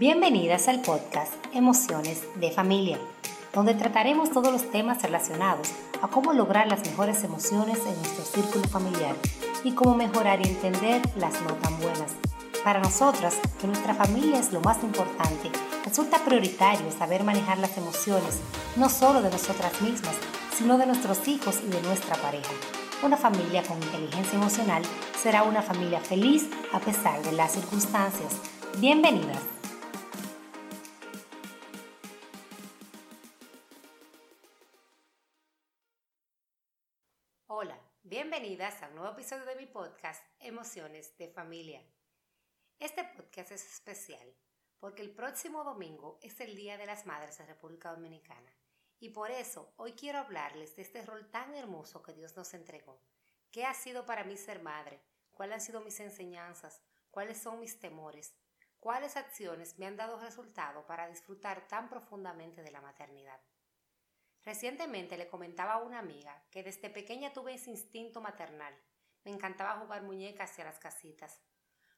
Bienvenidas al podcast Emociones de Familia, donde trataremos todos los temas relacionados a cómo lograr las mejores emociones en nuestro círculo familiar y cómo mejorar y entender las no tan buenas. Para nosotras, que nuestra familia es lo más importante, resulta prioritario saber manejar las emociones, no solo de nosotras mismas, sino de nuestros hijos y de nuestra pareja. Una familia con inteligencia emocional será una familia feliz a pesar de las circunstancias. Bienvenidas. Bienvenidas a un nuevo episodio de mi podcast Emociones de Familia. Este podcast es especial porque el próximo domingo es el Día de las Madres de República Dominicana y por eso hoy quiero hablarles de este rol tan hermoso que Dios nos entregó. ¿Qué ha sido para mí ser madre? ¿Cuáles han sido mis enseñanzas? ¿Cuáles son mis temores? ¿Cuáles acciones me han dado resultado para disfrutar tan profundamente de la maternidad? Recientemente le comentaba a una amiga que desde pequeña tuve ese instinto maternal. Me encantaba jugar muñecas hacia las casitas.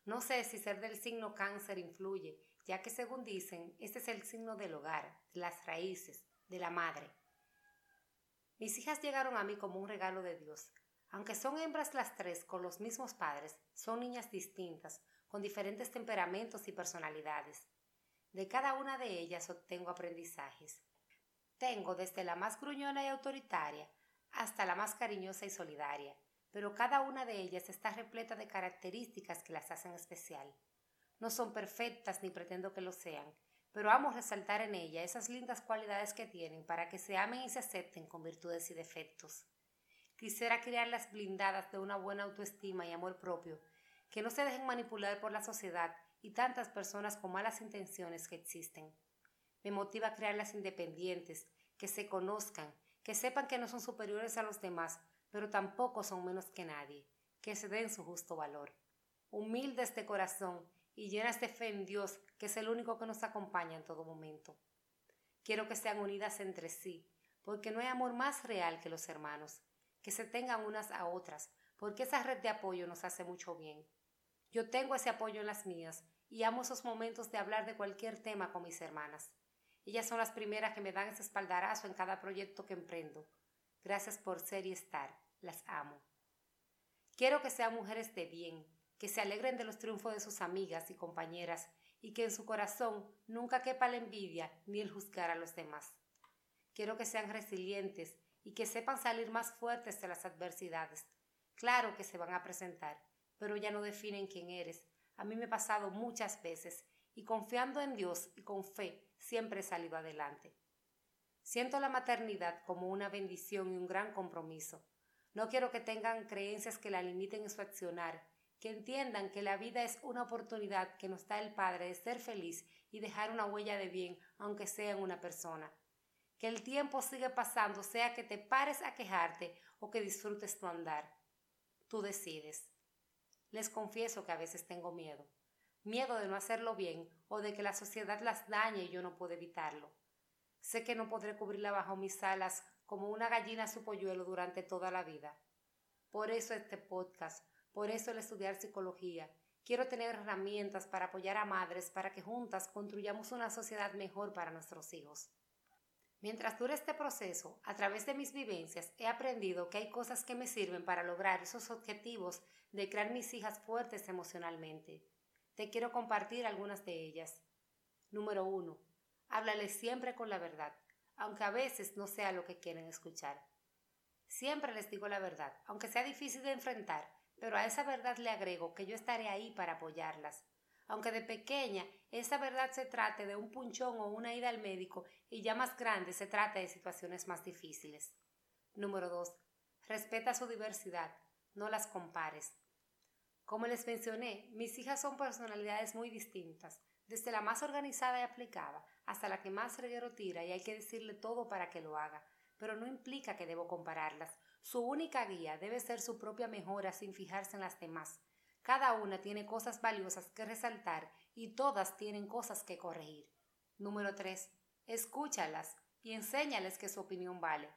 No sé si ser del signo cáncer influye, ya que según dicen, este es el signo del hogar, de las raíces, de la madre. Mis hijas llegaron a mí como un regalo de Dios. Aunque son hembras las tres con los mismos padres, son niñas distintas, con diferentes temperamentos y personalidades. De cada una de ellas obtengo aprendizajes. Tengo desde la más gruñona y autoritaria hasta la más cariñosa y solidaria, pero cada una de ellas está repleta de características que las hacen especial. No son perfectas ni pretendo que lo sean, pero amo resaltar en ella esas lindas cualidades que tienen para que se amen y se acepten con virtudes y defectos. Quisiera criarlas blindadas de una buena autoestima y amor propio, que no se dejen manipular por la sociedad y tantas personas con malas intenciones que existen. Me motiva crearlas independientes, que se conozcan, que sepan que no son superiores a los demás, pero tampoco son menos que nadie, que se den su justo valor. Humildes de corazón y llenas de fe en Dios, que es el único que nos acompaña en todo momento. Quiero que sean unidas entre sí, porque no hay amor más real que los hermanos, que se tengan unas a otras, porque esa red de apoyo nos hace mucho bien. Yo tengo ese apoyo en las mías y amo esos momentos de hablar de cualquier tema con mis hermanas. Ellas son las primeras que me dan ese espaldarazo en cada proyecto que emprendo. Gracias por ser y estar. Las amo. Quiero que sean mujeres de bien, que se alegren de los triunfos de sus amigas y compañeras y que en su corazón nunca quepa la envidia ni el juzgar a los demás. Quiero que sean resilientes y que sepan salir más fuertes de las adversidades. Claro que se van a presentar, pero ya no definen quién eres. A mí me ha pasado muchas veces y confiando en Dios y con fe siempre he salido adelante. Siento la maternidad como una bendición y un gran compromiso. No quiero que tengan creencias que la limiten en su accionar, que entiendan que la vida es una oportunidad que nos da el Padre de ser feliz y dejar una huella de bien, aunque sea en una persona. Que el tiempo sigue pasando, sea que te pares a quejarte o que disfrutes tu andar. Tú decides. Les confieso que a veces tengo miedo miedo de no hacerlo bien o de que la sociedad las dañe y yo no puedo evitarlo. Sé que no podré cubrirla bajo mis alas como una gallina su polluelo durante toda la vida. Por eso este podcast, por eso el estudiar psicología. Quiero tener herramientas para apoyar a madres para que juntas construyamos una sociedad mejor para nuestros hijos. Mientras dure este proceso, a través de mis vivencias, he aprendido que hay cosas que me sirven para lograr esos objetivos de crear mis hijas fuertes emocionalmente. Te quiero compartir algunas de ellas. Número uno, háblales siempre con la verdad, aunque a veces no sea lo que quieren escuchar. Siempre les digo la verdad, aunque sea difícil de enfrentar, pero a esa verdad le agrego que yo estaré ahí para apoyarlas. Aunque de pequeña esa verdad se trate de un punchón o una ida al médico y ya más grande se trate de situaciones más difíciles. Número 2. Respeta su diversidad, no las compares. Como les mencioné, mis hijas son personalidades muy distintas, desde la más organizada y aplicada hasta la que más reguero tira y hay que decirle todo para que lo haga, pero no implica que debo compararlas. Su única guía debe ser su propia mejora sin fijarse en las demás. Cada una tiene cosas valiosas que resaltar y todas tienen cosas que corregir. Número 3. Escúchalas y enséñales que su opinión vale.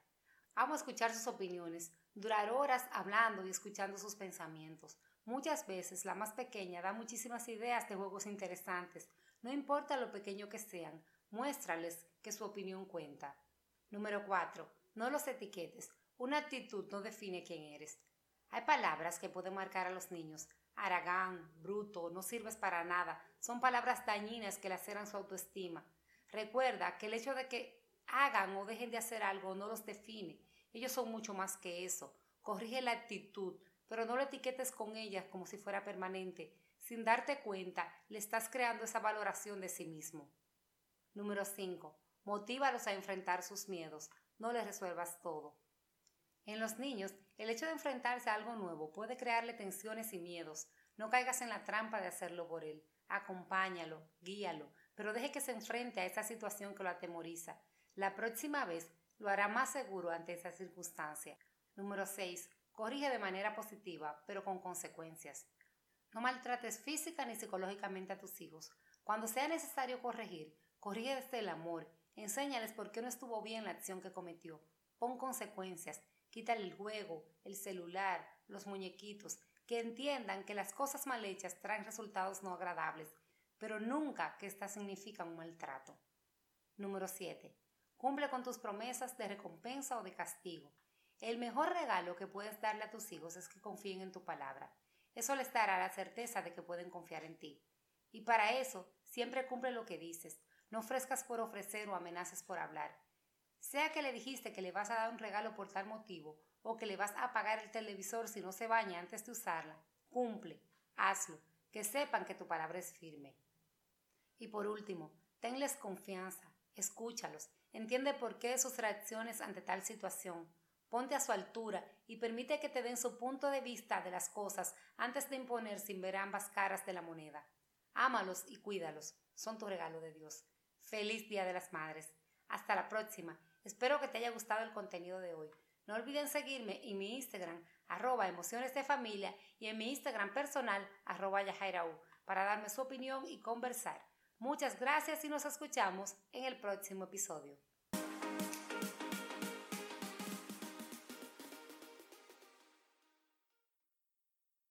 Amo escuchar sus opiniones, durar horas hablando y escuchando sus pensamientos. Muchas veces la más pequeña da muchísimas ideas de juegos interesantes. No importa lo pequeño que sean, muéstrales que su opinión cuenta. Número 4. No los etiquetes. Una actitud no define quién eres. Hay palabras que pueden marcar a los niños. Aragán, bruto, no sirves para nada. Son palabras dañinas que laceran su autoestima. Recuerda que el hecho de que hagan o dejen de hacer algo no los define. Ellos son mucho más que eso. Corrige la actitud, pero no lo etiquetes con ellas como si fuera permanente. Sin darte cuenta, le estás creando esa valoración de sí mismo. Número 5. Motívalos a enfrentar sus miedos. No les resuelvas todo. En los niños, el hecho de enfrentarse a algo nuevo puede crearle tensiones y miedos. No caigas en la trampa de hacerlo por él. Acompáñalo, guíalo, pero deje que se enfrente a esa situación que lo atemoriza. La próxima vez lo hará más seguro ante esa circunstancia. Número 6. Corrige de manera positiva, pero con consecuencias. No maltrates física ni psicológicamente a tus hijos. Cuando sea necesario corregir, corrige desde el amor. Enséñales por qué no estuvo bien la acción que cometió. Pon consecuencias. Quítale el juego, el celular, los muñequitos. Que entiendan que las cosas mal hechas traen resultados no agradables, pero nunca que éstas significan un maltrato. Número 7. Cumple con tus promesas de recompensa o de castigo. El mejor regalo que puedes darle a tus hijos es que confíen en tu palabra. Eso les dará la certeza de que pueden confiar en ti. Y para eso, siempre cumple lo que dices. No ofrezcas por ofrecer o amenaces por hablar. Sea que le dijiste que le vas a dar un regalo por tal motivo o que le vas a apagar el televisor si no se baña antes de usarla, cumple, hazlo, que sepan que tu palabra es firme. Y por último, tenles confianza, escúchalos, entiende por qué sus reacciones ante tal situación, ponte a su altura y permite que te den su punto de vista de las cosas antes de imponer sin ver ambas caras de la moneda. Ámalos y cuídalos, son tu regalo de Dios. Feliz Día de las Madres. Hasta la próxima. Espero que te haya gustado el contenido de hoy. No olviden seguirme en mi Instagram, arroba emociones de familia, y en mi Instagram personal, arroba para darme su opinión y conversar. Muchas gracias y nos escuchamos en el próximo episodio.